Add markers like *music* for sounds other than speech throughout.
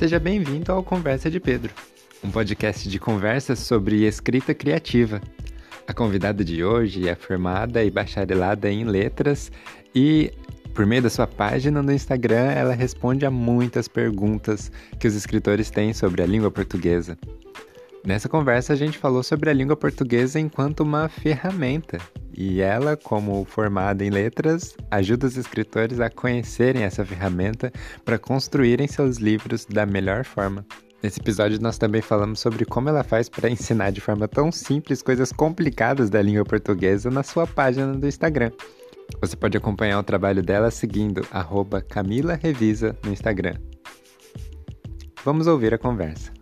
Seja bem-vindo ao Conversa de Pedro, um podcast de conversas sobre escrita criativa. A convidada de hoje é formada e bacharelada em letras e, por meio da sua página no Instagram, ela responde a muitas perguntas que os escritores têm sobre a língua portuguesa. Nessa conversa, a gente falou sobre a língua portuguesa enquanto uma ferramenta. E ela, como formada em letras, ajuda os escritores a conhecerem essa ferramenta para construírem seus livros da melhor forma. Nesse episódio, nós também falamos sobre como ela faz para ensinar de forma tão simples coisas complicadas da língua portuguesa na sua página do Instagram. Você pode acompanhar o trabalho dela seguindo Camila Revisa no Instagram. Vamos ouvir a conversa.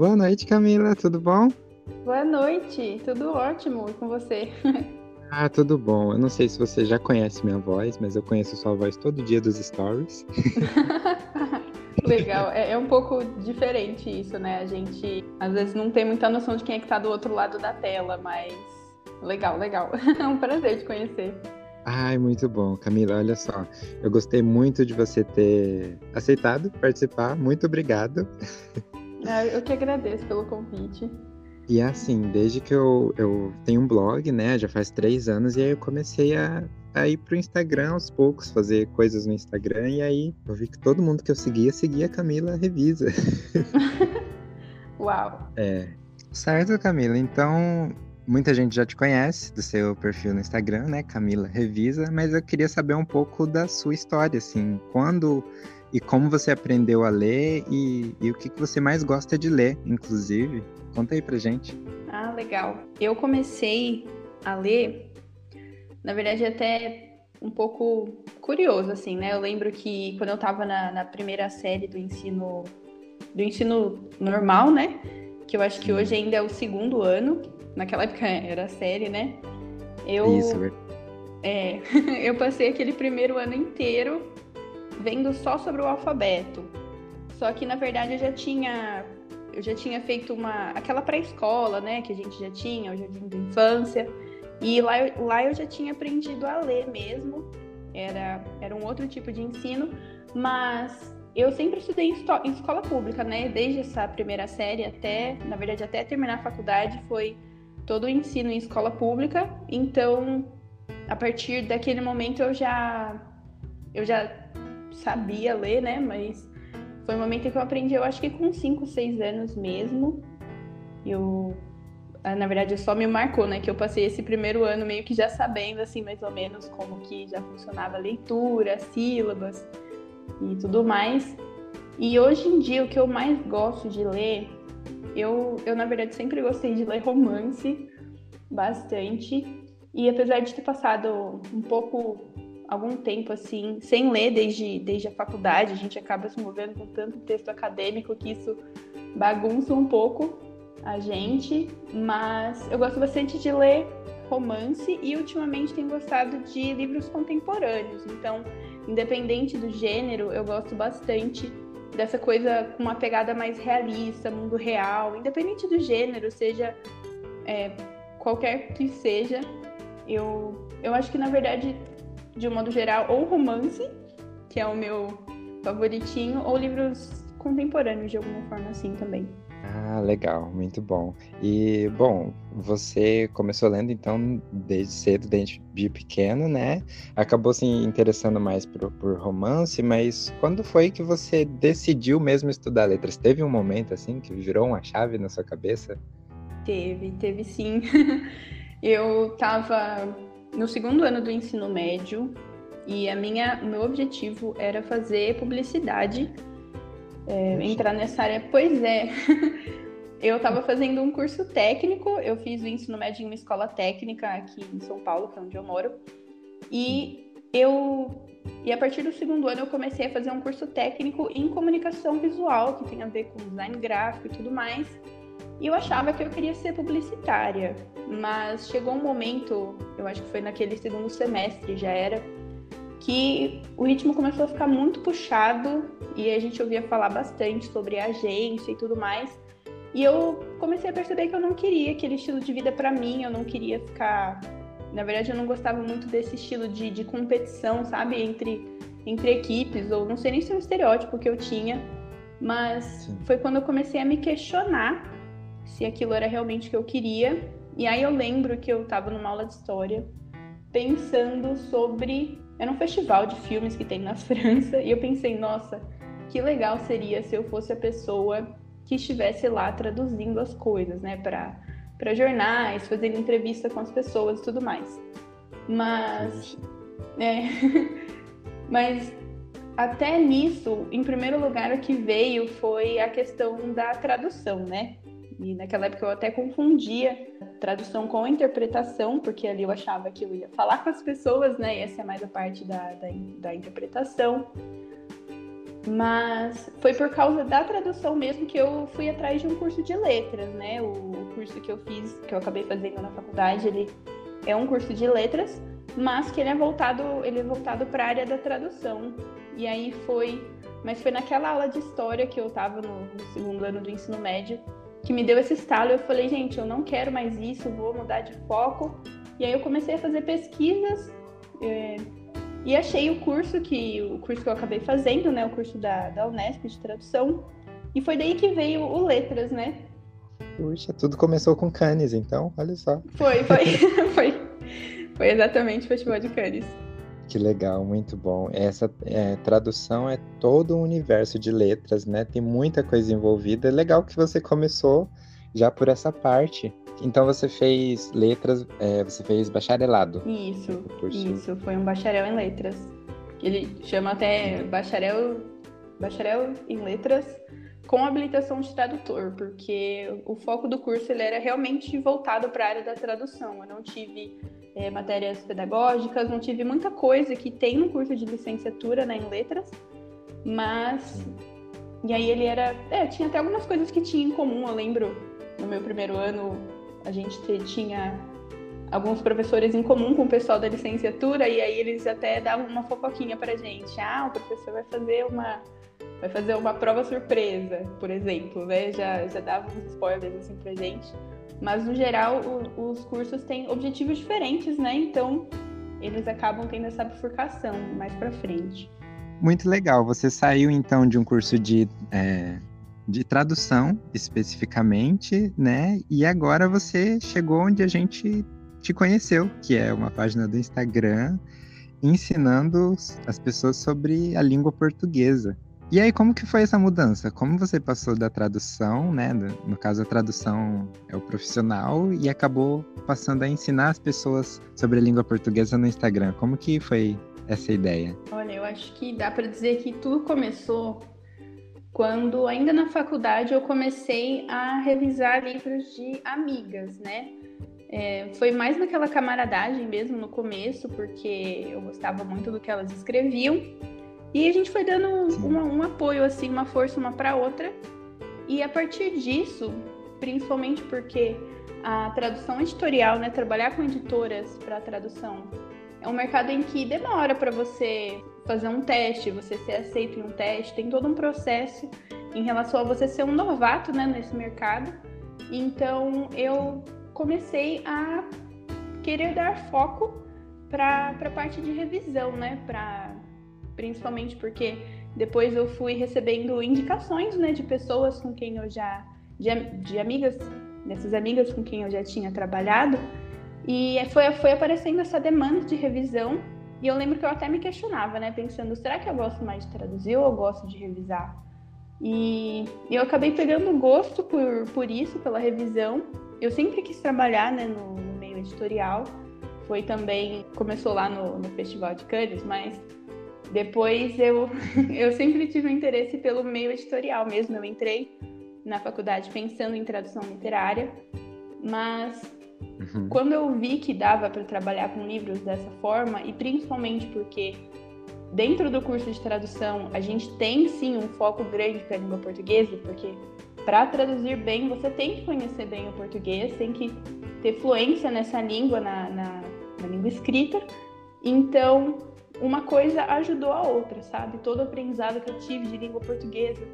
Boa noite, Camila, tudo bom? Boa noite, tudo ótimo e com você? *laughs* ah, tudo bom. Eu não sei se você já conhece minha voz, mas eu conheço sua voz todo dia dos stories. *laughs* Legal, é, é, um pouco diferente isso, né? A gente às vezes não tem muita noção de quem é que tá do outro lado da tela, mas legal, legal. *laughs* É um prazer te conhecer. Ai, muito bom. Camila, olha só. Eu gostei muito de você ter aceitado participar. Muito obrigado. Ah, eu que agradeço pelo convite. E é assim, desde que eu, eu tenho um blog, né, já faz três anos, e aí eu comecei a, a ir pro Instagram aos poucos, fazer coisas no Instagram, e aí eu vi que todo mundo que eu seguia, seguia a Camila Revisa. *laughs* Uau! É. Certo, Camila. Então, muita gente já te conhece do seu perfil no Instagram, né, Camila Revisa, mas eu queria saber um pouco da sua história, assim, quando e como você aprendeu a ler e, e o que, que você mais gosta de ler, inclusive. Conta aí pra gente. Ah, legal. Eu comecei a ler, na verdade, até um pouco curioso, assim, né? Eu lembro que quando eu tava na, na primeira série do ensino do ensino normal, né? Que eu acho que hoje ainda é o segundo ano. Naquela época *laughs* era a série, né? Eu, Isso, é, *laughs* eu passei aquele primeiro ano inteiro vendo só sobre o alfabeto. Só que na verdade eu já tinha eu já tinha feito uma aquela pré-escola, né, que a gente já tinha, o jardim da infância. E lá, lá eu já tinha aprendido a ler mesmo. Era era um outro tipo de ensino, mas eu sempre estudei em, escola pública, né? Desde essa primeira série até, na verdade, até terminar a faculdade foi todo o ensino em escola pública. Então, a partir daquele momento eu já eu já sabia ler, né? Mas foi um momento em que eu aprendi, eu acho que com 5, 6 anos mesmo. Eu, ah, na verdade, só me marcou, né? Que eu passei esse primeiro ano meio que já sabendo, assim, mais ou menos como que já funcionava a leitura, sílabas e tudo mais. E hoje em dia, o que eu mais gosto de ler, eu, eu na verdade sempre gostei de ler romance bastante. E apesar de ter passado um pouco algum tempo assim, sem ler desde, desde a faculdade, a gente acaba se movendo com tanto texto acadêmico que isso bagunça um pouco a gente, mas eu gosto bastante de ler romance e ultimamente tenho gostado de livros contemporâneos. Então, independente do gênero, eu gosto bastante dessa coisa com uma pegada mais realista, mundo real, independente do gênero, seja é, qualquer que seja. Eu, eu acho que na verdade de um modo geral, ou romance, que é o meu favoritinho, ou livros contemporâneos de alguma forma assim também. Ah, legal, muito bom. E, bom, você começou lendo então desde cedo, desde pequeno, né? Acabou se interessando mais por, por romance, mas quando foi que você decidiu mesmo estudar letras? Teve um momento assim que virou uma chave na sua cabeça? Teve, teve sim. *laughs* Eu tava no segundo ano do ensino médio e a minha, o meu objetivo era fazer publicidade, é, entrar nessa área. Pois é, *laughs* eu estava fazendo um curso técnico, eu fiz o ensino médio em uma escola técnica aqui em São Paulo, que é onde eu moro, e eu e a partir do segundo ano eu comecei a fazer um curso técnico em comunicação visual, que tem a ver com design gráfico e tudo mais. E eu achava que eu queria ser publicitária, mas chegou um momento, eu acho que foi naquele segundo semestre já era, que o ritmo começou a ficar muito puxado e a gente ouvia falar bastante sobre agência e tudo mais. E eu comecei a perceber que eu não queria aquele estilo de vida para mim, eu não queria ficar Na verdade, eu não gostava muito desse estilo de, de competição, sabe? Entre, entre equipes, ou não sei nem se é um estereótipo que eu tinha, mas Sim. foi quando eu comecei a me questionar se aquilo era realmente o que eu queria. E aí eu lembro que eu estava numa aula de história pensando sobre. Era um festival de filmes que tem na *laughs* França, e eu pensei, nossa, que legal seria se eu fosse a pessoa que estivesse lá traduzindo as coisas, né, para jornais, fazendo entrevista com as pessoas e tudo mais. Mas. É, *laughs* mas até nisso, em primeiro lugar, o que veio foi a questão da tradução, né? E naquela época eu até confundia tradução com interpretação, porque ali eu achava que eu ia falar com as pessoas, né? E essa é mais a parte da, da, da interpretação. Mas foi por causa da tradução mesmo que eu fui atrás de um curso de letras, né? O, curso que eu fiz, que eu acabei fazendo na faculdade, ele é um curso de letras, mas que ele é voltado, ele é voltado para a área da tradução. E aí foi, mas foi naquela aula de história que eu estava no, no segundo ano do ensino médio que me deu esse estalo. Eu falei, gente, eu não quero mais isso, vou mudar de foco. E aí eu comecei a fazer pesquisas é, e achei o curso que o curso que eu acabei fazendo, né, o curso da, da Unesp de tradução. E foi daí que veio o Letras, né? Puxa, tudo começou com Cannes, então, olha só. Foi, foi, *laughs* foi. Foi exatamente o Festival de Cannes. Que legal, muito bom. Essa é, tradução é todo um universo de letras, né? Tem muita coisa envolvida. É legal que você começou já por essa parte. Então você fez letras, é, você fez bacharelado. Isso, isso. Foi um bacharel em letras. Ele chama até bacharel, bacharel em letras com habilitação de tradutor, porque o foco do curso ele era realmente voltado para a área da tradução. Eu não tive é, matérias pedagógicas, não tive muita coisa que tem no curso de licenciatura né, em letras, mas. E aí ele era. É, tinha até algumas coisas que tinha em comum. Eu lembro no meu primeiro ano a gente tinha alguns professores em comum com o pessoal da licenciatura, e aí eles até davam uma fofoquinha pra gente. Ah, o professor vai fazer uma. Vai fazer uma prova surpresa, por exemplo, né? Já, já dava uns spoilers assim pra gente. Mas, no geral, o, os cursos têm objetivos diferentes, né? Então, eles acabam tendo essa bifurcação mais para frente. Muito legal. Você saiu, então, de um curso de, é, de tradução, especificamente, né? E agora você chegou onde a gente te conheceu, que é uma página do Instagram ensinando as pessoas sobre a língua portuguesa. E aí, como que foi essa mudança? Como você passou da tradução, né? No caso, a tradução é o profissional e acabou passando a ensinar as pessoas sobre a língua portuguesa no Instagram. Como que foi essa ideia? Olha, eu acho que dá para dizer que tudo começou quando, ainda na faculdade, eu comecei a revisar livros de amigas, né? É, foi mais naquela camaradagem mesmo no começo, porque eu gostava muito do que elas escreviam. E a gente foi dando um, um apoio, assim, uma força uma para outra. E a partir disso, principalmente porque a tradução editorial, né, trabalhar com editoras para tradução, é um mercado em que demora para você fazer um teste, você ser aceito em um teste, tem todo um processo em relação a você ser um novato, né, nesse mercado. Então, eu comecei a querer dar foco para a parte de revisão, né, para principalmente porque depois eu fui recebendo indicações, né, de pessoas com quem eu já de, de amigas, dessas amigas com quem eu já tinha trabalhado, e foi foi aparecendo essa demanda de revisão, e eu lembro que eu até me questionava, né, pensando, será que eu gosto mais de traduzir ou eu gosto de revisar? E eu acabei pegando gosto por, por isso, pela revisão. Eu sempre quis trabalhar né, no, no meio editorial. Foi também, começou lá no, no Festival de Cannes, mas depois eu, *laughs* eu sempre tive um interesse pelo meio editorial mesmo. Eu entrei na faculdade pensando em tradução literária, mas uhum. quando eu vi que dava para trabalhar com livros dessa forma, e principalmente porque dentro do curso de tradução a gente tem sim um foco grande para a língua portuguesa, porque para traduzir bem você tem que conhecer bem o português, tem que ter fluência nessa língua, na, na, na língua escrita. Então, uma coisa ajudou a outra, sabe? Todo aprendizado que eu tive de língua portuguesa,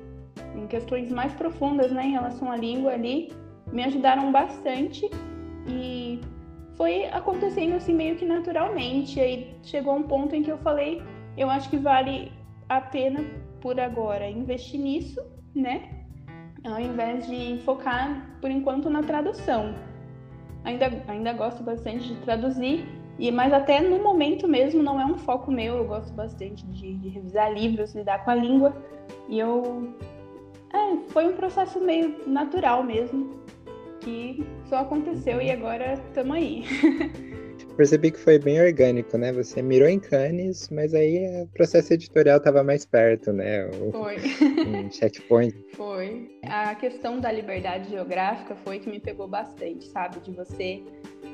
em questões mais profundas, né, em relação à língua ali, me ajudaram bastante e foi acontecendo assim meio que naturalmente. Aí chegou um ponto em que eu falei, eu acho que vale a pena por agora investir nisso, né? Ao invés de focar por enquanto na tradução. Ainda, ainda gosto bastante de traduzir, e mas até no momento mesmo não é um foco meu. Eu gosto bastante de, de revisar livros, lidar com a língua. E eu é, foi um processo meio natural mesmo que só aconteceu e agora estamos aí. *laughs* Percebi que foi bem orgânico, né? Você mirou em Cannes, mas aí o processo editorial estava mais perto, né? O, foi. *laughs* Um checkpoint. Foi. A questão da liberdade geográfica foi que me pegou bastante, sabe? De você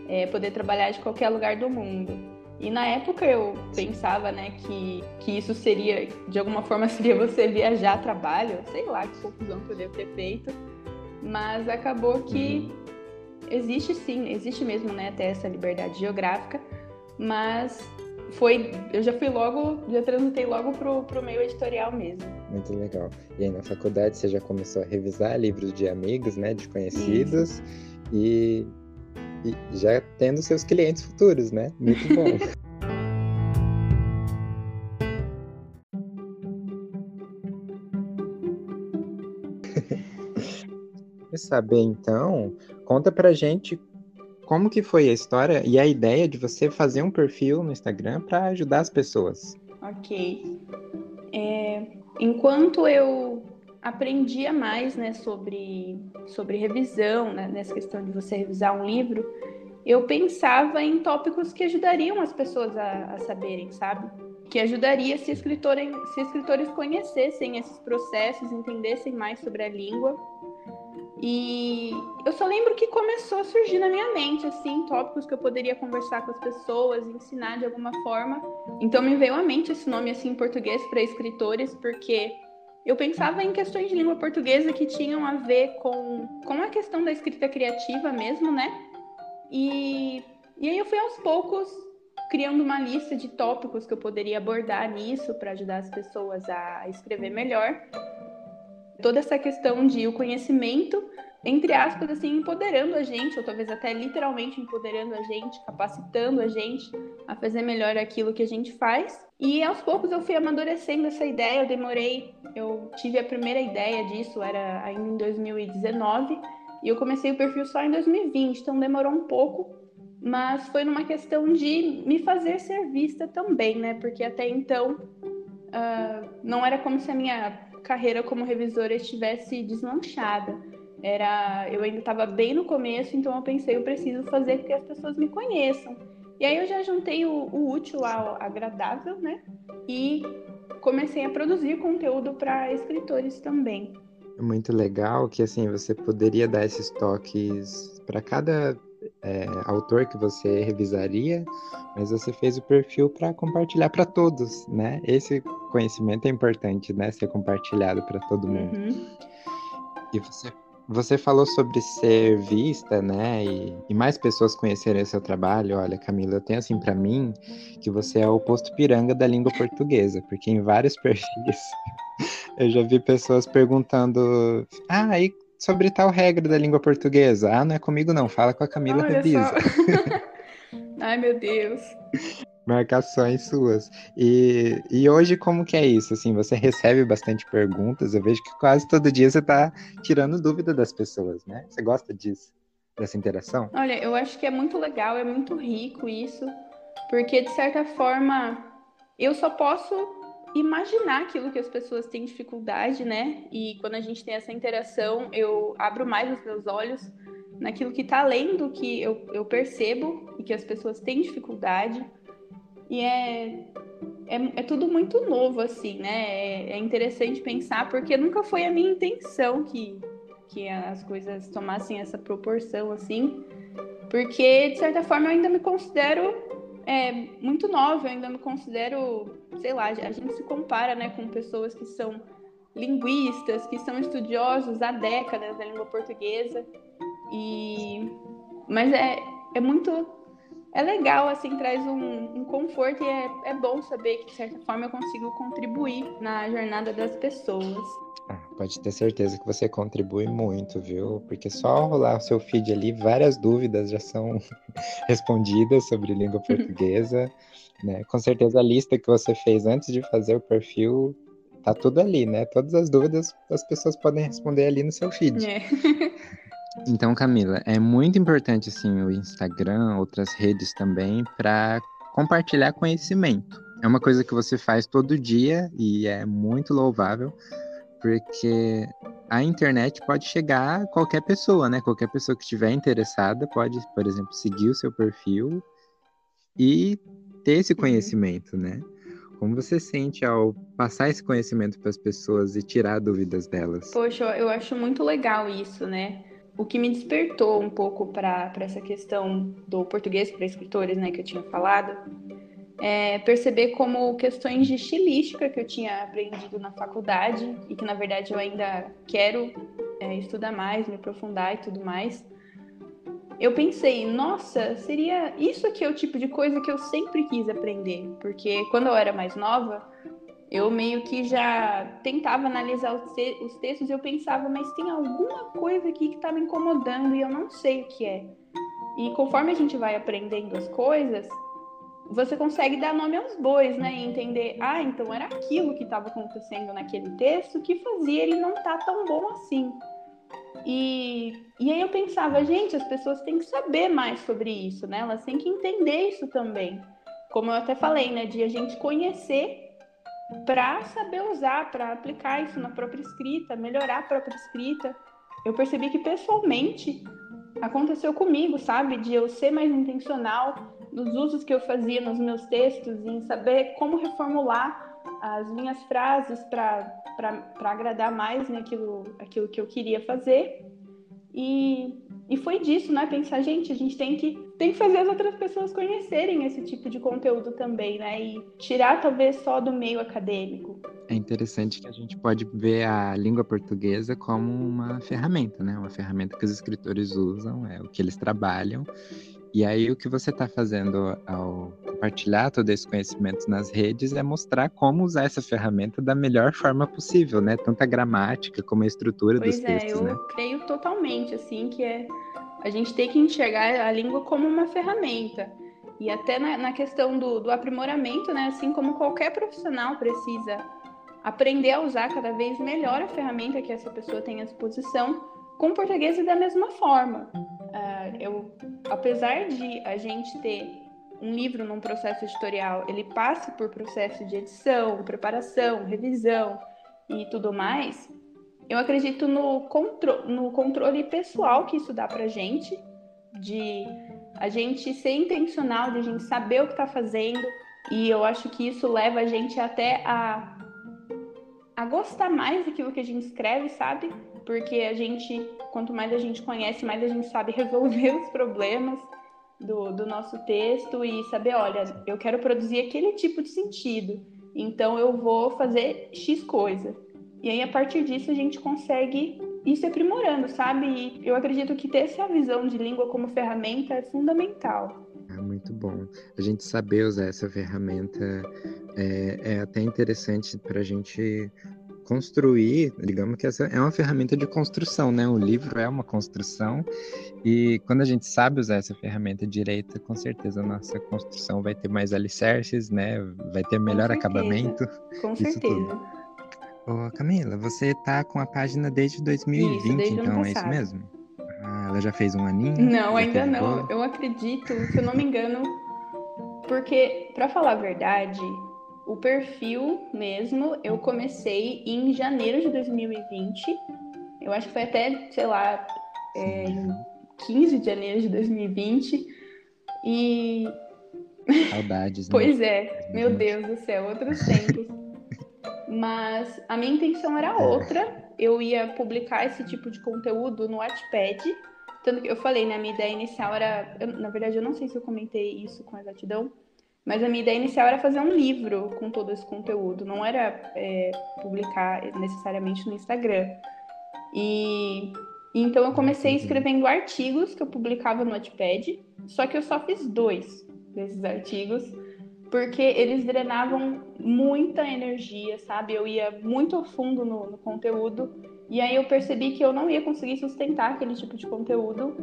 é, poder trabalhar de qualquer lugar do mundo. E na época eu pensava, né, que, que isso seria, de alguma forma, *laughs* seria você viajar a trabalho, sei lá que confusão que eu devo ter feito. Mas acabou que uhum. Existe sim, existe mesmo, né, até essa liberdade geográfica, mas foi, eu já fui logo, já transitei logo pro, pro meio editorial mesmo. Muito legal. E aí na faculdade você já começou a revisar livros de amigos, né, de conhecidos e, e já tendo seus clientes futuros, né? Muito bom. *laughs* saber então, conta pra gente como que foi a história e a ideia de você fazer um perfil no Instagram para ajudar as pessoas. Ok. É, enquanto eu aprendia mais né, sobre, sobre revisão, né, nessa questão de você revisar um livro, eu pensava em tópicos que ajudariam as pessoas a, a saberem, sabe? Que ajudaria se, escritorem, se escritores conhecessem esses processos, entendessem mais sobre a língua e eu só lembro que começou a surgir na minha mente, assim, tópicos que eu poderia conversar com as pessoas, ensinar de alguma forma. Então me veio à mente esse nome, assim, em português para escritores, porque eu pensava em questões de língua portuguesa que tinham a ver com, com a questão da escrita criativa mesmo, né? E, e aí eu fui aos poucos criando uma lista de tópicos que eu poderia abordar nisso para ajudar as pessoas a escrever melhor toda essa questão de o conhecimento, entre aspas, assim, empoderando a gente, ou talvez até literalmente empoderando a gente, capacitando a gente a fazer melhor aquilo que a gente faz. E aos poucos eu fui amadurecendo essa ideia, eu demorei, eu tive a primeira ideia disso, era ainda em 2019, e eu comecei o perfil só em 2020, então demorou um pouco, mas foi numa questão de me fazer ser vista também, né? Porque até então uh, não era como se a minha carreira como revisora estivesse deslanchada. Era, eu ainda estava bem no começo, então eu pensei, eu preciso fazer com que as pessoas me conheçam. E aí eu já juntei o, o útil ao agradável, né? E comecei a produzir conteúdo para escritores também. É muito legal que assim você poderia dar esses toques para cada é, autor que você revisaria, mas você fez o perfil para compartilhar para todos, né? Esse conhecimento é importante, né? Ser compartilhado para todo mundo. Uhum. E você, você falou sobre ser vista, né? E, e mais pessoas conhecerem o seu trabalho. Olha, Camila, eu tenho assim para mim que você é o posto piranga da língua portuguesa, porque em vários *laughs* perfis eu já vi pessoas perguntando: ah, e sobre tal regra da língua portuguesa. Ah, não é comigo não, fala com a Camila Olha Revisa. *laughs* Ai, meu Deus. Marcações suas. E, e hoje como que é isso? Assim, você recebe bastante perguntas, eu vejo que quase todo dia você está tirando dúvida das pessoas, né? Você gosta disso? Dessa interação? Olha, eu acho que é muito legal, é muito rico isso, porque de certa forma eu só posso imaginar aquilo que as pessoas têm dificuldade, né? E quando a gente tem essa interação, eu abro mais os meus olhos naquilo que está além do que eu, eu percebo e que as pessoas têm dificuldade. E é, é, é tudo muito novo, assim, né? É, é interessante pensar, porque nunca foi a minha intenção que, que as coisas tomassem essa proporção, assim. Porque, de certa forma, eu ainda me considero é, muito nova, eu ainda me considero, sei lá, a gente se compara né, com pessoas que são linguistas, que são estudiosos há décadas da língua portuguesa. E mas é, é muito é legal, assim, traz um, um conforto e é, é bom saber que, de certa forma, eu consigo contribuir na jornada das pessoas. Ah, pode ter certeza que você contribui muito, viu? Porque só rolar o seu feed ali, várias dúvidas já são *laughs* respondidas sobre língua *laughs* portuguesa, né? Com certeza a lista que você fez antes de fazer o perfil tá tudo ali, né? Todas as dúvidas as pessoas podem responder ali no seu feed. É. *laughs* então, Camila, é muito importante assim o Instagram, outras redes também para compartilhar conhecimento. É uma coisa que você faz todo dia e é muito louvável, porque a internet pode chegar a qualquer pessoa, né? Qualquer pessoa que estiver interessada pode, por exemplo, seguir o seu perfil e ter esse uhum. conhecimento, né? Como você sente ao passar esse conhecimento para as pessoas e tirar dúvidas delas? Poxa, eu acho muito legal isso, né? O que me despertou um pouco para essa questão do português para escritores, né, que eu tinha falado, é perceber como questões de estilística que eu tinha aprendido na faculdade e que na verdade eu ainda quero é, estudar mais, me aprofundar e tudo mais, eu pensei, nossa, seria isso aqui é o tipo de coisa que eu sempre quis aprender, porque quando eu era mais nova, eu meio que já tentava analisar os, textos e eu pensava, mas tem alguma coisa aqui que está me incomodando e eu não sei o que é. E conforme a gente vai aprendendo as coisas, você consegue dar nome aos bois, né? E entender, ah, então era aquilo que estava acontecendo naquele texto que fazia ele não estar tá tão bom assim. E, e aí eu pensava, gente, as pessoas têm que saber mais sobre isso, né? Elas têm que entender isso também. Como eu até falei, né? De a gente conhecer para saber usar, para aplicar isso na própria escrita, melhorar a própria escrita. Eu percebi que pessoalmente aconteceu comigo, sabe? De eu ser mais intencional nos usos que eu fazia nos meus textos, em saber como reformular as minhas frases para agradar mais né, aquilo, aquilo que eu queria fazer. E, e foi disso, né? Pensar, gente, a gente tem que, tem que fazer as outras pessoas conhecerem esse tipo de conteúdo também, né? E tirar talvez só do meio acadêmico. É interessante que a gente pode ver a língua portuguesa como uma ferramenta, né? Uma ferramenta que os escritores usam, é o que eles trabalham. E aí o que você está fazendo ao compartilhar todo esse conhecimento nas redes é mostrar como usar essa ferramenta da melhor forma possível, né? Tanto a gramática como a estrutura pois dos é, textos, eu né? creio totalmente, assim, que é a gente tem que enxergar a língua como uma ferramenta. E até na, na questão do, do aprimoramento, né? Assim como qualquer profissional precisa aprender a usar cada vez melhor a ferramenta que essa pessoa tem à disposição, com o português e da mesma forma. Uh, eu, apesar de a gente ter um livro num processo editorial, ele passa por processo de edição, preparação, revisão e tudo mais, eu acredito no, contro no controle pessoal que isso dá pra gente, de a gente ser intencional, de a gente saber o que está fazendo, e eu acho que isso leva a gente até a, a gostar mais daquilo que a gente escreve, sabe? porque a gente, quanto mais a gente conhece, mais a gente sabe resolver *laughs* os problemas do, do nosso texto e saber, olha, eu quero produzir aquele tipo de sentido, então eu vou fazer X coisa. E aí, a partir disso, a gente consegue ir se aprimorando, sabe? E eu acredito que ter essa visão de língua como ferramenta é fundamental. É muito bom. A gente saber usar essa ferramenta é, é até interessante para a gente construir, digamos que essa é uma ferramenta de construção, né? O livro é uma construção e quando a gente sabe usar essa ferramenta direita, com certeza a nossa construção vai ter mais alicerces, né? Vai ter melhor com acabamento. Com certeza. Ô, Camila, você tá com a página desde 2020, isso, desde então, é isso mesmo? Ah, ela já fez um aninho? Não, ainda não. Eu acredito, se eu não me engano, porque, para falar a verdade, o perfil mesmo, eu comecei em janeiro de 2020. Eu acho que foi até, sei lá, é, 15 de janeiro de 2020. E. Saudades, *laughs* né? pois é, meu Deus do céu, outros tempos. Mas a minha intenção era é. outra. Eu ia publicar esse tipo de conteúdo no Wattpad. Tanto que eu falei, né? Minha ideia inicial era. Eu, na verdade, eu não sei se eu comentei isso com exatidão mas a minha ideia inicial era fazer um livro com todo esse conteúdo, não era é, publicar necessariamente no Instagram. E, então eu comecei escrevendo artigos que eu publicava no Wattpad. Só que eu só fiz dois desses artigos, porque eles drenavam muita energia, sabe? Eu ia muito a fundo no, no conteúdo, e aí eu percebi que eu não ia conseguir sustentar aquele tipo de conteúdo.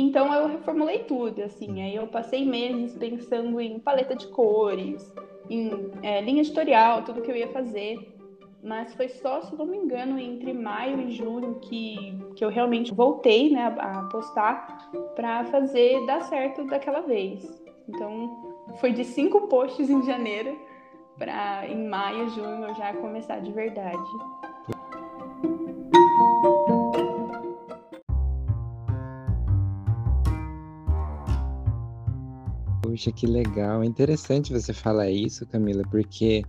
Então eu reformulei tudo, assim. Aí eu passei meses pensando em paleta de cores, em é, linha editorial, tudo que eu ia fazer mas foi só, se não me engano, entre maio e junho que, que eu realmente voltei né, a, postar para fazer dar certo daquela vez. Então, foi de cinco posts em janeiro para em maio, junho eu já começar de verdade. Puxa, que legal. É interessante você falar isso, Camila, porque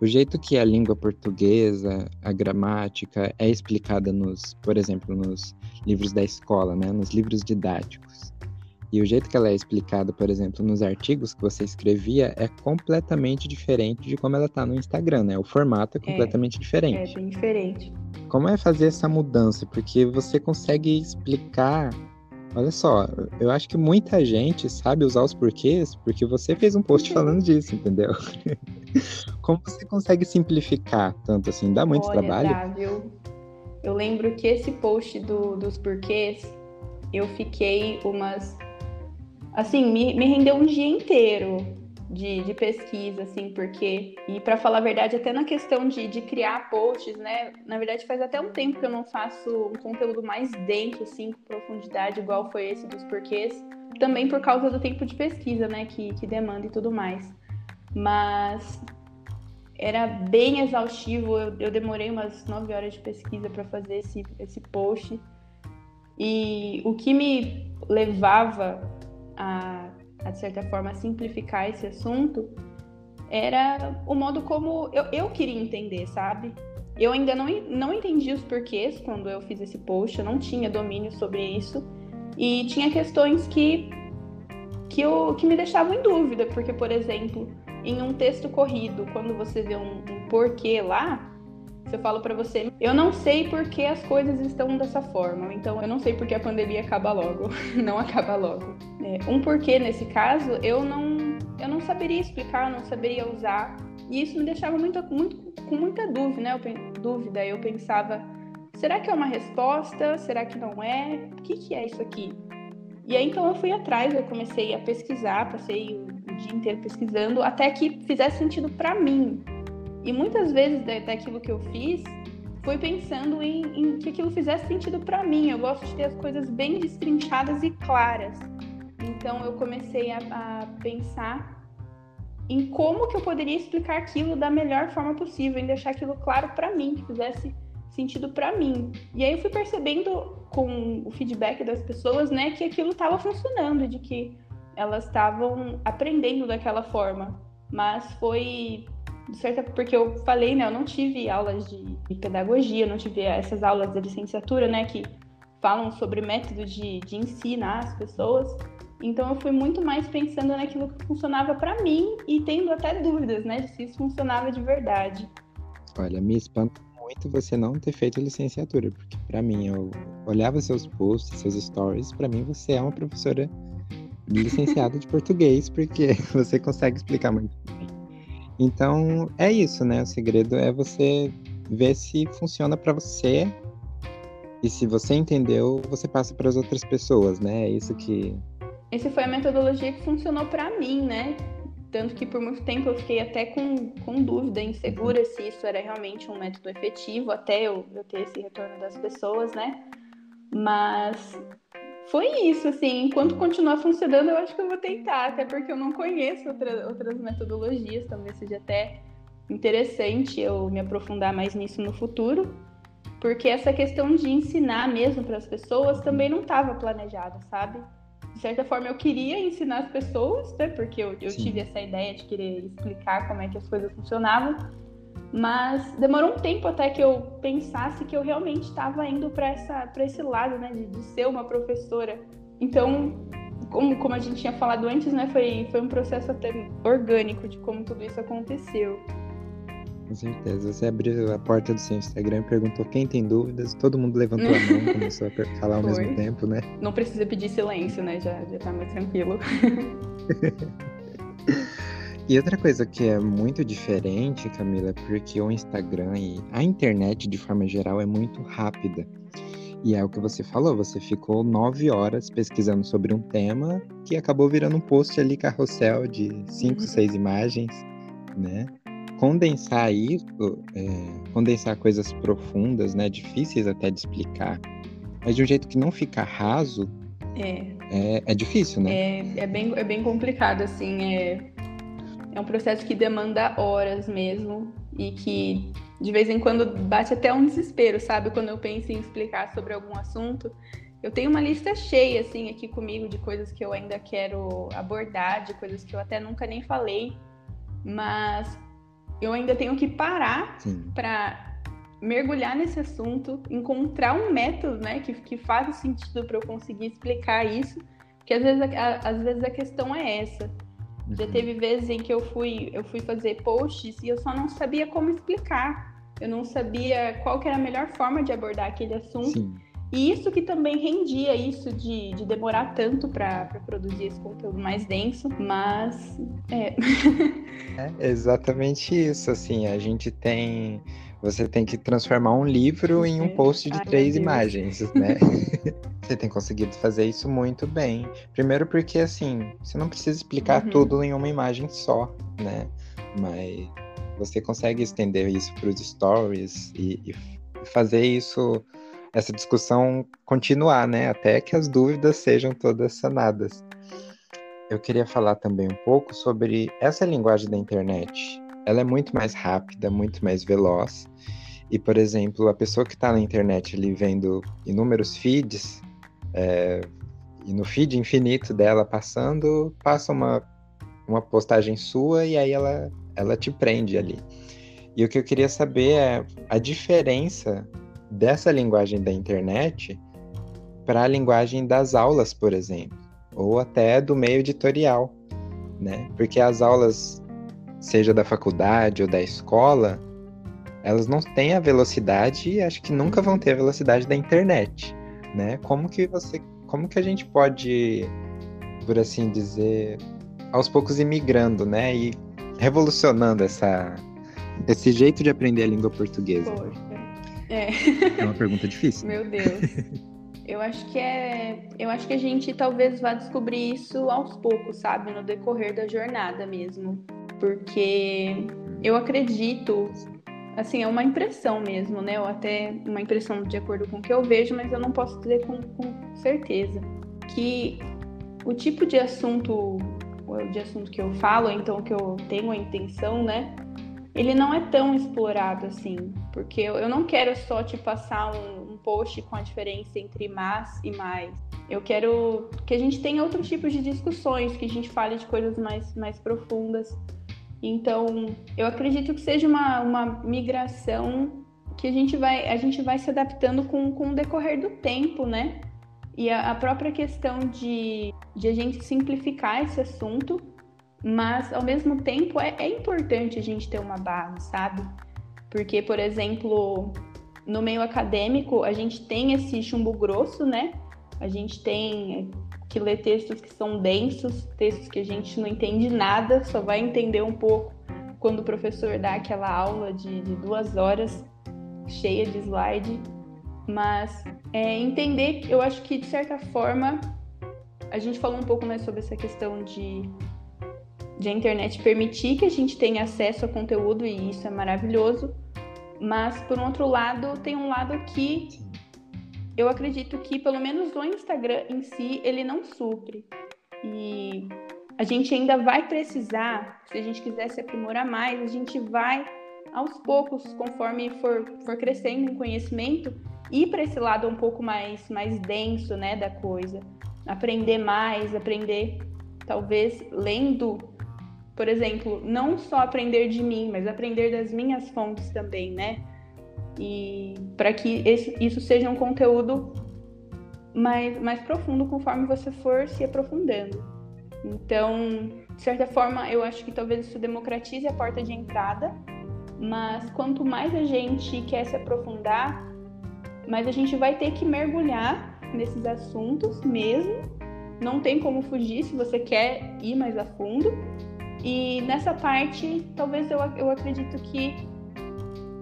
o jeito que a língua portuguesa, a gramática é explicada nos, por exemplo, nos livros da escola, né, nos livros didáticos. E o jeito que ela é explicada, por exemplo, nos artigos que você escrevia é completamente diferente de como ela está no Instagram, né? O formato é, é completamente é, diferente. É bem diferente. Como é fazer essa mudança? Porque você consegue explicar Olha só, eu acho que muita gente sabe usar os porquês porque você fez um post falando disso, entendeu? *laughs* Como você consegue simplificar tanto assim? Dá muito Olha, trabalho? Dá, viu? Eu lembro que esse post do, dos porquês, eu fiquei umas. Assim, me, me rendeu um dia inteiro de, de pesquisa, assim, porque. E para falar a verdade, até na questão de, de criar posts, né? Na verdade, faz até um tempo que eu não faço um conteúdo mais denso, assim, com profundidade, igual foi esse dos porquês. Também por causa do tempo de pesquisa, né? Que, que demanda e tudo mais. Mas era bem exaustivo. Eu, eu demorei umas nove horas de pesquisa para fazer esse, esse post. E o que me levava a, a, de certa forma, simplificar esse assunto era o modo como eu, eu queria entender, sabe? Eu ainda não, não entendi os porquês quando eu fiz esse post, eu não tinha domínio sobre isso. E tinha questões que, que, eu, que me deixavam em dúvida, porque, por exemplo, em um texto corrido, quando você vê um, um porquê lá, você fala para você, eu não sei por que as coisas estão dessa forma, então eu não sei por que a pandemia acaba logo, *laughs* não acaba logo. É, um porquê nesse caso, eu não, eu não saberia explicar, eu não saberia usar, e isso me deixava muito, muito, com muita dúvida, né? Eu, dúvida. Eu pensava, será que é uma resposta? Será que não é? O que, que é isso aqui? E aí então eu fui atrás, eu comecei a pesquisar, passei o dia inteiro pesquisando, até que fizesse sentido para mim. E muitas vezes daquilo que eu fiz, foi pensando em, em que aquilo fizesse sentido para mim. Eu gosto de ter as coisas bem destrinchadas e claras. Então eu comecei a, a pensar em como que eu poderia explicar aquilo da melhor forma possível, em deixar aquilo claro para mim, que fizesse sentido para mim. E aí eu fui percebendo com o feedback das pessoas, né, que aquilo estava funcionando, de que elas estavam aprendendo daquela forma. Mas foi certa porque eu falei, né, eu não tive aulas de, de pedagogia, não tive essas aulas de licenciatura, né, que falam sobre métodos de, de ensinar as pessoas. Então eu fui muito mais pensando naquilo que funcionava para mim e tendo até dúvidas, né, de se isso funcionava de verdade. Olha, me espanta muito você não ter feito licenciatura, porque para mim eu olhava seus posts, seus stories, para mim você é uma professora licenciada de português, porque *laughs* você consegue explicar muito. Então, é isso, né? O segredo é você ver se funciona para você e se você entendeu, você passa para as outras pessoas, né? É isso que Essa foi a metodologia que funcionou para mim, né? Tanto que por muito tempo eu fiquei até com, com dúvida, insegura se isso era realmente um método efetivo, até eu, eu ter esse retorno das pessoas, né? Mas foi isso, assim, enquanto continuar funcionando, eu acho que eu vou tentar, até porque eu não conheço outra, outras metodologias, talvez seja até interessante eu me aprofundar mais nisso no futuro, porque essa questão de ensinar mesmo para as pessoas também não estava planejada, sabe? de certa forma, eu queria ensinar as pessoas, né? Porque eu, eu tive essa ideia de querer explicar como é que as coisas funcionavam. Mas demorou um tempo até que eu pensasse que eu realmente estava indo para esse lado, né? De, de, ser uma professora. Então, como, como a gente tinha falado antes, né? Foi, foi um processo até orgânico de como tudo isso aconteceu. Com certeza. Você abriu a porta do seu Instagram e perguntou quem tem dúvidas, todo mundo levantou a mão, *laughs* começou a falar ao Foi. mesmo tempo, né? Não precisa pedir silêncio, né? Já, já tá mais tranquilo. *laughs* E outra coisa que é muito diferente, Camila, é porque o Instagram e a internet, de forma geral, é muito rápida. E é o que você falou, você ficou nove horas pesquisando sobre um tema que acabou virando um post ali carrossel de cinco, uhum. seis imagens, né? Condensar isso, é, condensar coisas profundas, né? Difíceis até de explicar, mas de um jeito que não fica raso, é, é, é difícil, né? É, é, bem, é bem complicado, assim, é, é um processo que demanda horas mesmo e que de vez em quando bate até um desespero, sabe? Quando eu penso em explicar sobre algum assunto. Eu tenho uma lista cheia, assim, aqui comigo de coisas que eu ainda quero abordar, de coisas que eu até nunca nem falei, mas eu ainda tenho que parar para mergulhar nesse assunto, encontrar um método, né, que, que faça sentido para eu conseguir explicar isso, porque às vezes a, às vezes a questão é essa. Já uhum. teve vezes em que eu fui, eu fui fazer posts e eu só não sabia como explicar. Eu não sabia qual que era a melhor forma de abordar aquele assunto. Sim. E isso que também rendia isso de, de demorar tanto para produzir esse conteúdo mais denso, mas é. *laughs* é exatamente isso, assim, a gente tem você tem que transformar um livro em um post de Ai, três imagens, né? *laughs* você tem conseguido fazer isso muito bem. Primeiro porque, assim, você não precisa explicar uhum. tudo em uma imagem só, né? Mas você consegue estender isso para os stories e, e, fazer isso, essa discussão continuar, né? Até que as dúvidas sejam todas sanadas. Eu queria falar também um pouco sobre essa linguagem da internet. Ela é muito mais rápida, muito mais veloz. E, por exemplo, a pessoa que está na internet ali vendo inúmeros feeds, é, e no feed infinito dela passando, passa uma, uma postagem sua e aí ela ela te prende ali. E o que eu queria saber é a diferença dessa linguagem da internet para a linguagem das aulas, por exemplo, ou até do meio editorial, né? Porque as aulas, seja da faculdade ou da escola, elas não têm a velocidade e acho que nunca vão ter a velocidade da internet, né? Como que você, como que a gente pode, por assim dizer, aos poucos imigrando, né? E revolucionando essa, esse jeito de aprender a língua portuguesa? Poxa. É. é uma pergunta difícil. Meu Deus. Eu acho que é, eu acho que a gente talvez vá descobrir isso aos poucos, sabe, no decorrer da jornada mesmo, porque eu acredito, assim, é uma impressão mesmo, né? Ou até uma impressão de acordo com o que eu vejo, mas eu não posso dizer com, com certeza que o tipo de assunto de assunto que eu falo, então que eu tenho a intenção, né? Ele não é tão explorado assim, porque eu, não quero só te passar um, um post com a diferença entre mas e mais. Eu quero que a gente tenha outros tipos de discussões, que a gente fale de coisas mais, mais profundas. Então, eu acredito que seja uma, uma migração que a gente vai, a gente vai se adaptando com, com o decorrer do tempo, né? E a, a própria questão de, de a gente simplificar esse assunto, mas ao mesmo tempo é, é importante a gente ter uma base, sabe? Porque, por exemplo, no meio acadêmico, a gente tem esse chumbo grosso, né? A gente tem que ler textos que são densos, textos que a gente não entende nada, só vai entender um pouco quando o professor dá aquela aula de, de duas horas cheia de slide. Mas é, entender, eu acho que de certa forma, a gente falou um pouco mais sobre essa questão de, de a internet permitir que a gente tenha acesso a conteúdo e isso é maravilhoso. Mas, por um outro lado, tem um lado que eu acredito que, pelo menos o Instagram em si, ele não supre. E a gente ainda vai precisar, se a gente quiser se aprimorar mais, a gente vai aos poucos, conforme for, for crescendo em conhecimento, ir para esse lado um pouco mais, mais denso, né, da coisa. Aprender mais, aprender, talvez, lendo, por exemplo, não só aprender de mim, mas aprender das minhas fontes também, né? E para que esse, isso seja um conteúdo mais, mais profundo conforme você for se aprofundando. Então, de certa forma, eu acho que talvez isso democratize a porta de entrada mas quanto mais a gente quer se aprofundar, mais a gente vai ter que mergulhar nesses assuntos mesmo. Não tem como fugir se você quer ir mais a fundo. E nessa parte, talvez eu, eu acredito que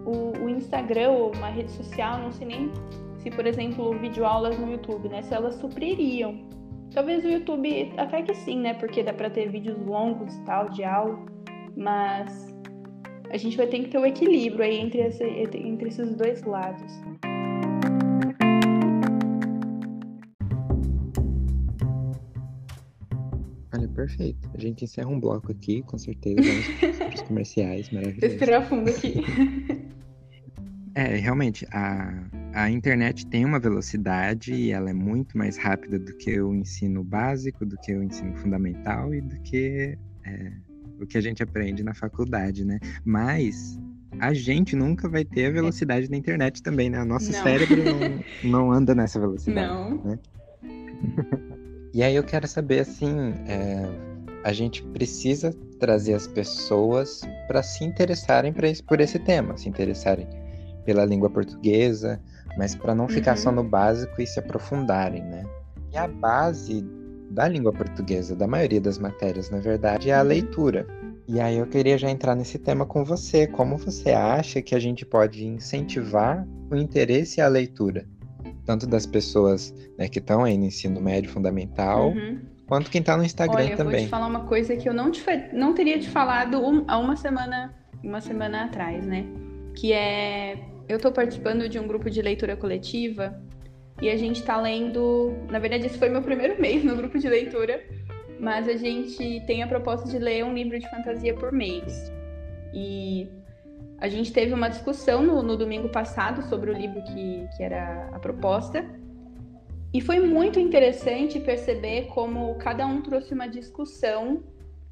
o, o Instagram ou uma rede social, não sei nem se, por exemplo, videoaulas no YouTube, né? Se elas supririam. Talvez o YouTube até que sim, né? Porque dá para ter vídeos longos e tal de aula, mas a gente vai ter que ter o um equilíbrio aí entre, esse, entre esses dois lados. Olha, perfeito. A gente encerra um bloco aqui, com certeza. Vamos para os *laughs* comerciais, maravilhoso. Respirar fundo aqui. *laughs* É, realmente, a, a internet tem uma velocidade e ela é muito mais rápida do que o ensino básico, do que o ensino fundamental e do que é, o que a gente aprende na faculdade, né? Mas a gente nunca vai ter a velocidade da internet também, né? O nosso não. cérebro não, *laughs* não anda nessa velocidade. Não. Né? *laughs* e aí eu quero saber, assim, é, a gente precisa trazer as pessoas para se interessarem por esse tema, se interessarem pela língua portuguesa, mas para não ficar uhum. só no básico e se aprofundarem, né? E a base da língua portuguesa, da maioria das matérias, na verdade, é a uhum. leitura. E aí eu queria já entrar nesse tema com você. Como você acha que a gente pode incentivar o interesse à leitura? Tanto das pessoas né, que estão aí no ensino médio fundamental, uhum. quanto quem está no Instagram Olha, também. Eu vou te falar uma coisa que eu não, te, não teria te falado um, há uma semana, uma semana atrás, né? Que é eu estou participando de um grupo de leitura coletiva e a gente está lendo. Na verdade, esse foi meu primeiro *laughs* mês no grupo de leitura, mas a gente tem a proposta de ler um livro de fantasia por mês. E a gente teve uma discussão no, no domingo passado sobre o livro que, que era a proposta. E foi muito interessante perceber como cada um trouxe uma discussão,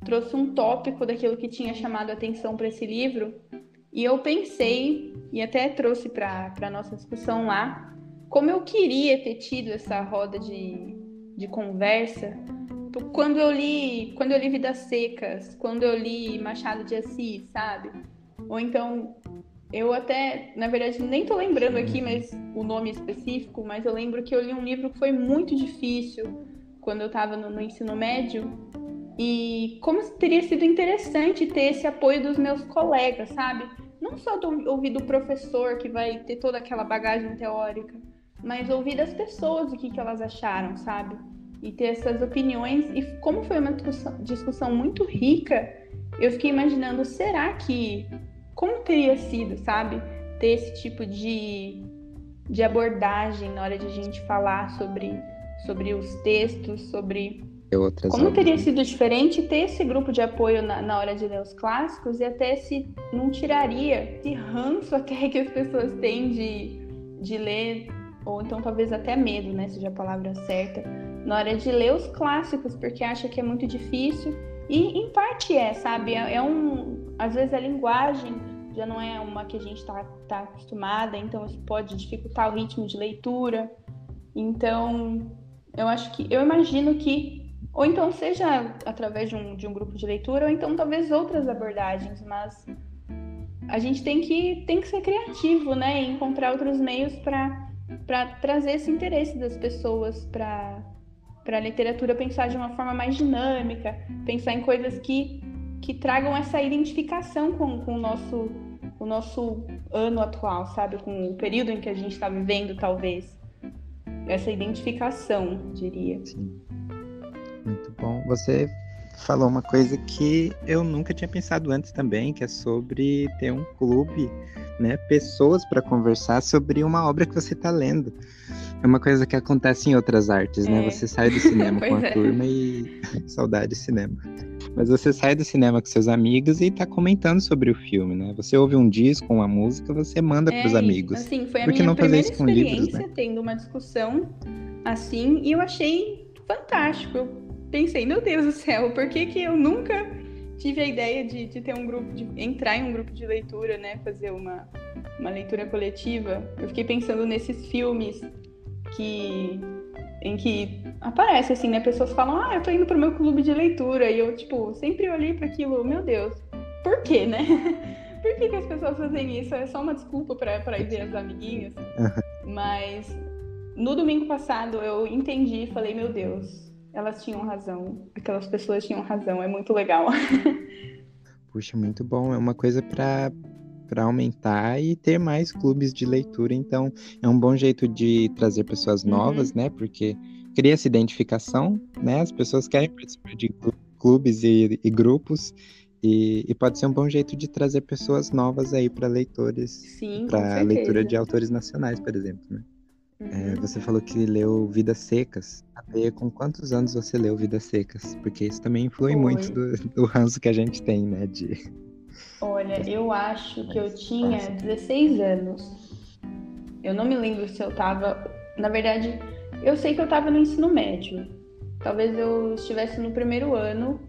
trouxe um tópico daquilo que tinha chamado a atenção para esse livro e eu pensei, e até trouxe para a nossa discussão lá, como eu queria ter tido essa roda de, de conversa quando eu li quando eu li Vidas Secas, quando eu li Machado de Assis, sabe? Ou então eu até, na verdade, nem tô lembrando aqui mas o nome específico, mas eu lembro que eu li um livro que foi muito difícil quando eu estava no, no ensino médio e como teria sido interessante ter esse apoio dos meus colegas, sabe? Não só ouvir do professor, que vai ter toda aquela bagagem teórica, mas ouvir das pessoas o que, que elas acharam, sabe? E ter essas opiniões. E como foi uma discussão, discussão muito rica, eu fiquei imaginando, será que. Como teria sido, sabe? Ter esse tipo de, de abordagem na hora de a gente falar sobre, sobre os textos, sobre outras Como teria sido diferente ter esse grupo de apoio na, na, hora de ler os clássicos e até se não tiraria esse ranço até *laughs* que as pessoas têm de, de ler, ou então talvez até medo, né? Seja a palavra certa, na hora de ler os clássicos, porque acha que é muito difícil. E em parte é, sabe? É, é um. Às vezes a linguagem já não é uma que a gente está tá acostumada, então isso pode dificultar o ritmo de leitura. Então, eu acho que. Eu imagino que ou então seja através de um, de um grupo de leitura, ou então talvez outras abordagens, mas a gente tem que, tem que ser criativo, né? E encontrar outros meios para trazer esse interesse das pessoas para a literatura pensar de uma forma mais dinâmica, pensar em coisas que, que tragam essa identificação com, com o, nosso, o nosso ano atual, sabe? Com o período em que a gente está vivendo, talvez. Essa identificação, diria. Sim. Você falou uma coisa que eu nunca tinha pensado antes também, que é sobre ter um clube, né? Pessoas para conversar sobre uma obra que você está lendo. É uma coisa que acontece em outras artes, né? é. né? Você sai do cinema *laughs* com a é. turma e *laughs* saudade de cinema. Mas você sai do cinema com seus amigos e tá comentando sobre o filme, né? Você ouve um disco, uma música, você manda é, pros amigos. Assim, foi a Por que minha não fazer isso com livros, né? tendo uma discussão assim, e eu achei fantástico pensei, meu Deus do céu, por que, que eu nunca tive a ideia de, de ter um grupo, de entrar em um grupo de leitura, né? Fazer uma, uma leitura coletiva. Eu fiquei pensando nesses filmes que em que aparece assim, né? Pessoas falam, ah, eu tô indo pro meu clube de leitura. E eu, tipo, sempre olhei para aquilo, meu Deus, por quê, né? *laughs* por que, que as pessoas fazem isso? É só uma desculpa para ir ver as amiguinhas. Mas no domingo passado eu entendi e falei, meu Deus, elas tinham razão. Aquelas pessoas tinham razão, é muito legal. *laughs* Puxa, muito bom. É uma coisa para para aumentar e ter mais clubes de leitura. Então, é um bom jeito de trazer pessoas uhum. novas, uhum. né? Porque cria essa identificação, né? As pessoas querem participar de clubes e, e grupos. E, e, pode ser um bom jeito de trazer pessoas novas aí para leitores, para leitura de autores nacionais, por exemplo, né? É, uhum. É, você falou que leu Vidas Secas. Com quantos anos você leu Vidas Secas? Porque isso também influi Foi. muito do, do ranço que a gente tem, né? De... Olha, eu acho que eu tinha 16 anos. Eu não me lembro se eu tava. Na verdade, eu sei que eu tava no ensino médio. Talvez eu estivesse no primeiro ano.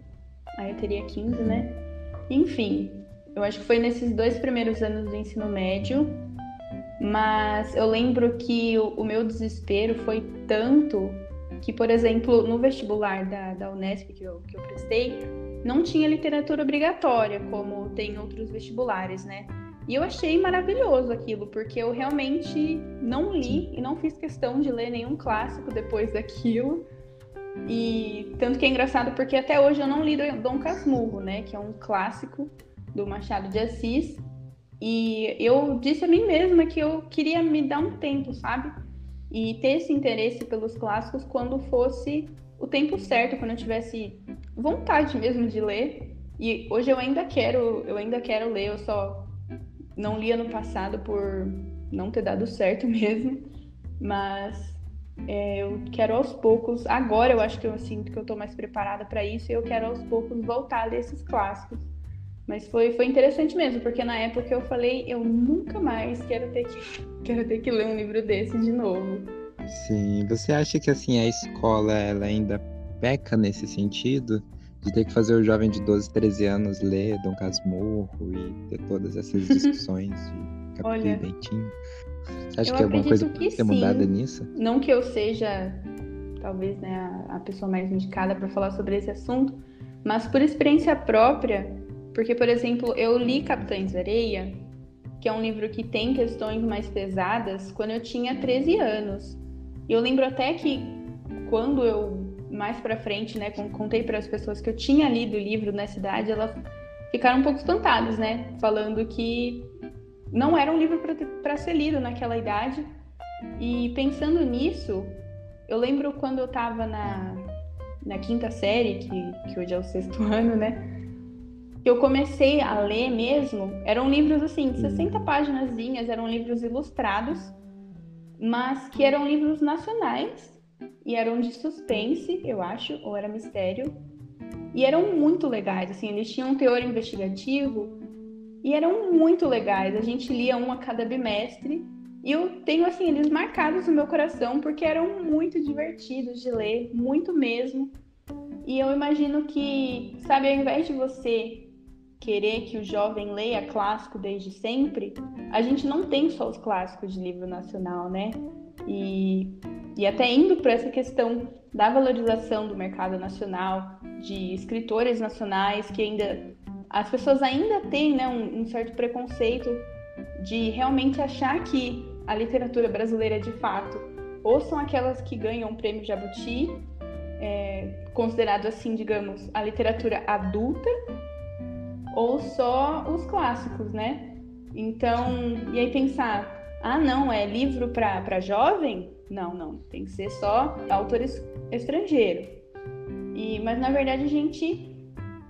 Aí eu teria 15, né? Enfim, eu acho que foi nesses dois primeiros anos do ensino médio mas eu lembro que o, o, meu desespero foi tanto que, por exemplo, no vestibular da, da Unesp que eu, que eu prestei, não tinha literatura obrigatória, como tem outros vestibulares, né? E eu achei maravilhoso aquilo, porque eu realmente não li e não fiz questão de ler nenhum clássico depois daquilo. E tanto que é engraçado porque até hoje eu não li Dom Casmurro, né? Que é um clássico do Machado de Assis. E eu disse a mim mesma que eu queria me dar um tempo, sabe? E ter esse interesse pelos clássicos quando fosse o tempo certo, quando eu tivesse vontade mesmo de ler. E hoje eu ainda quero, eu ainda quero ler, eu só não li ano passado por não ter dado certo *laughs* mesmo, mas é, eu quero aos poucos, agora eu acho que eu sinto que eu tô mais preparada para isso e eu quero aos poucos voltar a ler esses clássicos. Mas foi, foi interessante mesmo, porque na época eu falei, eu nunca mais quero ter que, *laughs* quero ter que ler um livro desse de novo. Sim, você acha que assim a escola ela ainda peca nesse sentido? De ter que fazer o jovem de 12, 13 anos ler Dom Casmurro e ter todas essas *laughs* discussões de Capitão e Dentinho? Você acha que alguma coisa pode ser mudada nisso? Não que eu seja, talvez, né, a, a pessoa mais indicada para falar sobre esse assunto, mas por experiência própria, porque, por exemplo, eu li Capitães Areia, que é um livro que tem questões mais pesadas, quando eu tinha 13 anos. E eu lembro até que quando eu mais para frente, né, contei para as pessoas que eu tinha lido o livro na cidade, elas ficaram um pouco espantadas, né, falando que não era um livro para ser lido naquela idade. E pensando nisso, eu lembro quando eu estava na, na quinta série, que, que hoje é o sexto *laughs* ano, né? Que eu comecei a ler mesmo, eram livros assim, de 60 uhum. páginas, eram livros ilustrados, mas que eram livros nacionais e eram de suspense, eu acho, ou era mistério. E eram muito legais, assim, eles tinham um teor investigativo e eram muito legais. A gente lia um a cada bimestre e eu tenho assim eles marcados no meu coração porque eram muito divertidos de ler, muito mesmo. E eu imagino que, sabe, ao invés de você querer que o jovem leia clássico desde sempre, a gente não tem só os clássicos de livro nacional, né? E, e até indo para essa questão da valorização do mercado nacional, de escritores nacionais, que ainda as pessoas ainda têm né, um, um certo preconceito de realmente achar que a literatura brasileira de fato ou são aquelas que ganham o prêmio Jabuti, é, considerado assim, digamos, a literatura adulta, ou só os clássicos, né? Então, e aí pensar, ah, não, é livro para jovem? Não, não, tem que ser só autores estrangeiros. E, mas na verdade a gente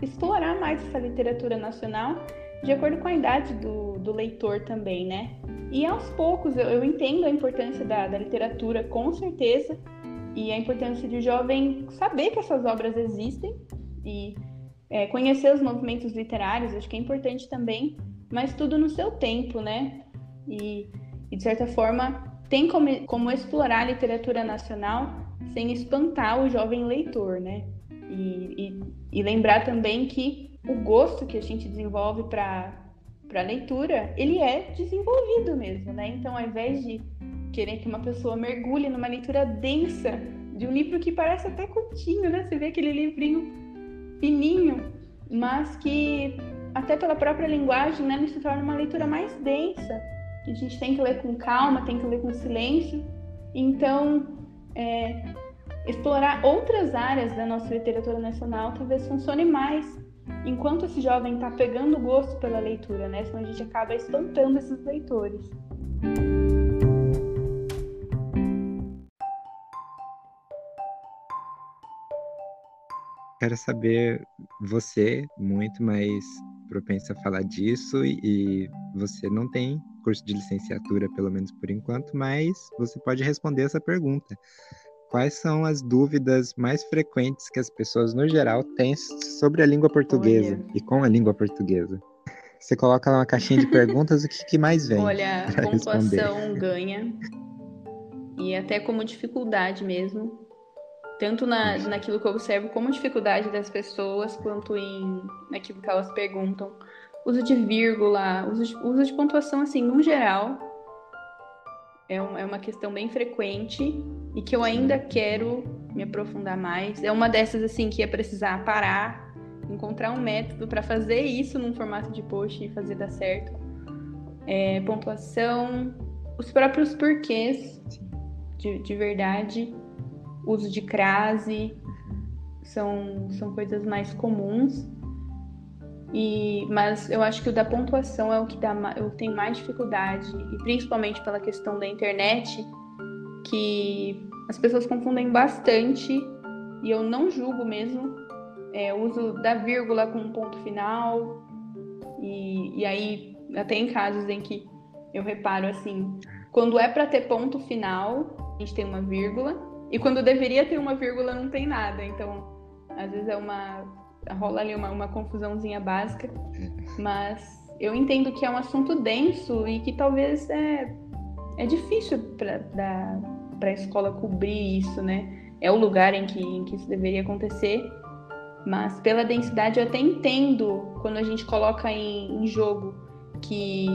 explorar mais essa literatura nacional de acordo com a idade do, do leitor também, né? E aos poucos eu, eu entendo a importância da, da literatura, com certeza, e a importância de jovem saber que essas obras existem e é, conhecer os movimentos literários, acho que é importante também, mas tudo no seu tempo, né? E, e de certa forma, tem como, como, explorar a literatura nacional sem espantar o jovem leitor, né? E, e, e lembrar também que o gosto que a gente desenvolve para para leitura, ele é desenvolvido mesmo, né? Então, ao invés de querer que uma pessoa mergulhe numa leitura densa de um livro que parece até curtinho, né? Você vê aquele livrinho fininho, mas que até pela própria linguagem, né, se torna uma leitura mais densa. A gente tem que ler com calma, tem que ler com silêncio. Então, é, explorar outras áreas da nossa literatura nacional talvez funcione mais enquanto esse jovem está pegando gosto pela leitura, né? Senão a gente acaba espantando esses leitores. Quero saber você muito mais propensa a falar disso e você não tem curso de licenciatura, pelo menos por enquanto, mas você pode responder essa pergunta. Quais são as dúvidas mais frequentes que as pessoas, no geral, têm sobre a língua portuguesa Olha. e com a língua portuguesa? Você coloca lá uma caixinha de perguntas, o que, que mais vem? Olha, a pontuação responder? ganha. E até como dificuldade mesmo tanto na, naquilo que eu observo como dificuldade das pessoas, quanto em naquilo que elas perguntam. Uso de vírgula, uso de, uso de pontuação, assim, no geral, é, um, é uma questão bem frequente e que eu ainda quero me aprofundar mais. É uma dessas, assim, que ia precisar parar, encontrar um método para fazer isso num formato de post e fazer dar certo. É, pontuação, os próprios porquês de, de verdade uso de crase, são, são coisas mais comuns. E, mas eu acho que o da pontuação é o que dá, eu tenho mais dificuldade, e principalmente pela questão da internet, que as pessoas confundem bastante, e eu não julgo mesmo é, o uso da vírgula com um ponto final, e, e aí até em casos em que eu reparo assim, quando é para ter ponto final, a gente tem uma vírgula, e quando deveria ter uma vírgula, não tem nada. Então, às vezes é uma. rola ali uma, uma confusãozinha básica. É. Mas eu entendo que é um assunto denso e que talvez é, é difícil para a escola cobrir isso, né? É o lugar em que, em que isso deveria acontecer. Mas pela densidade eu até entendo quando a gente coloca em, em jogo que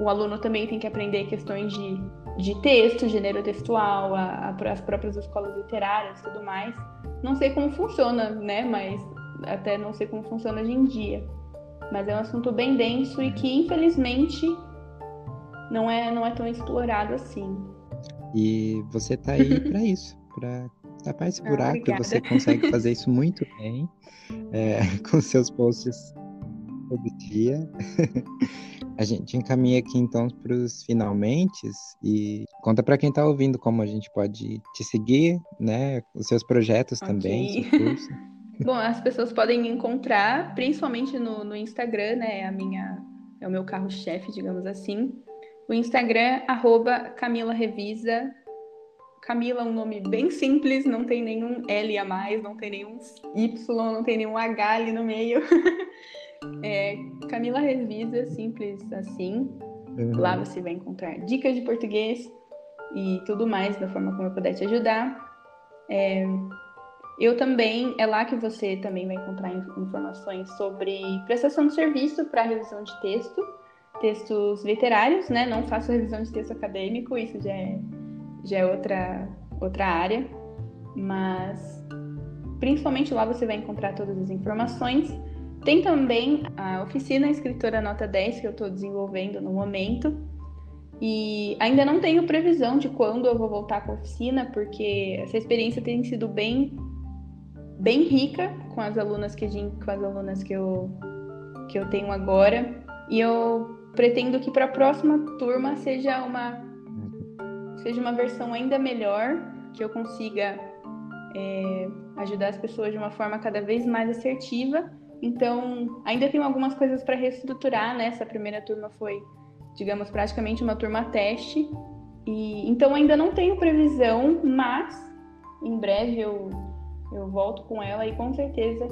o aluno também tem que aprender questões de de texto, gênero textual, a, a, as próprias escolas literárias e tudo mais. Não sei como funciona, né? Mas até não sei como funciona hoje em dia. Mas é um assunto bem denso e que, infelizmente, não é, não é tão explorado assim. E você tá aí *laughs* para isso, para tapar esse ah, buraco. Ah, você consegue fazer isso muito bem *laughs* é, *laughs* com seus posts todo dia. *laughs* A gente encaminha aqui então para os finalmente e conta para quem está ouvindo como a gente pode te seguir, né? Os seus projetos okay. também, seu *laughs* curso. Bom, as pessoas podem me encontrar principalmente no, no Instagram, né? A minha é o meu carro-chefe, digamos assim. O Instagram arroba Camila Revisa. Camila é um nome bem simples, não tem nenhum L a mais, não tem nenhum Y, não tem nenhum H ali no meio. *laughs* É, Camila Revisa, simples assim. Uhum. Lá você vai encontrar dicas de português e tudo mais da forma como eu puder te ajudar. É, eu também, é lá que você também vai encontrar informações sobre prestação de serviço para revisão de texto, textos literários, né? Não faço revisão de texto acadêmico, isso já é, já é outra, outra área, mas principalmente lá você vai encontrar todas as informações. Tem também a oficina Escritora Nota 10 que eu estou desenvolvendo no momento. E ainda não tenho previsão de quando eu vou voltar com a oficina, porque essa experiência tem sido bem, bem rica com as alunas que, com as alunas que, eu, que eu tenho agora. E eu pretendo que para a próxima turma seja uma, seja uma versão ainda melhor, que eu consiga é, ajudar as pessoas de uma forma cada vez mais assertiva então, ainda tenho algumas coisas para reestruturar, né? Essa primeira turma foi, digamos, praticamente uma turma teste. E então ainda não tenho previsão, mas em breve eu eu volto com ela e com certeza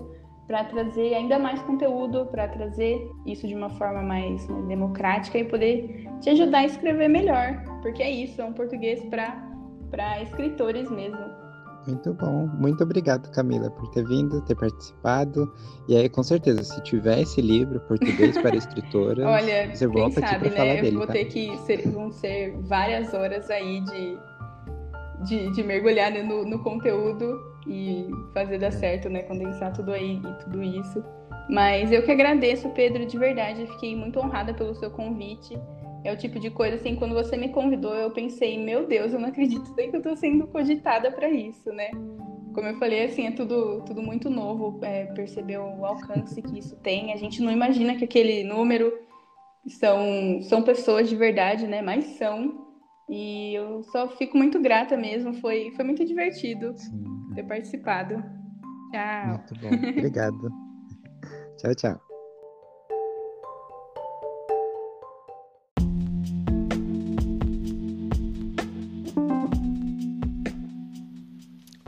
para trazer ainda mais conteúdo, para trazer isso de uma forma mais, mais democrática e poder te ajudar a escrever melhor, porque é isso, é um português para escritores mesmo. Muito bom. Muito obrigado, Camila, por ter vindo, ter participado. E aí, com certeza, se tiver esse livro, Português para *laughs* Escritoras, Olha, você volta sabe, aqui para né? falar dele. Eu vou tá? ter que ser, vão ser várias horas aí de, de, de mergulhar no, no, conteúdo e fazer dar certo, né? Condensar tudo aí e tudo isso. Mas eu que agradeço, Pedro, de verdade. Fiquei muito honrada pelo seu convite. É o tipo de coisa assim, quando você me convidou, eu pensei, meu Deus, eu não acredito nem que eu tô sendo cogitada para isso, né? Como eu falei, assim, é tudo, tudo muito novo, é, perceber o alcance que isso tem. A gente não imagina que aquele número são, são pessoas de verdade, né? Mas são. E eu só fico muito grata mesmo. Foi, foi muito divertido Sim. ter participado. Tchau. Muito bom. Obrigado. *laughs* tchau, tchau.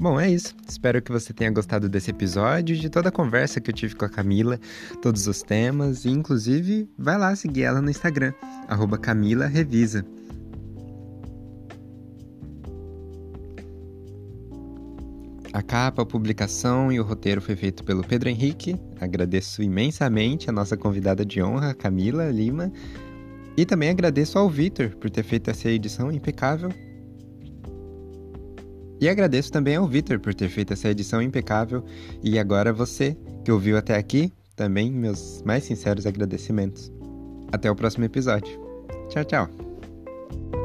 Bom, é isso. Espero que você tenha gostado desse episódio, de toda a conversa que eu tive com a Camila, todos os temas, e inclusive vai lá seguir ela no Instagram, arroba Camila Revisa. A capa, a publicação e o roteiro foi feito pelo Pedro Henrique. Agradeço imensamente a nossa convidada de honra, Camila Lima. E também agradeço ao Vitor por ter feito essa edição impecável e agradeço também ao Vitor por ter feito essa edição impecável e agora você que ouviu até aqui, também meus mais sinceros agradecimentos. Até o próximo episódio. Tchau, tchau.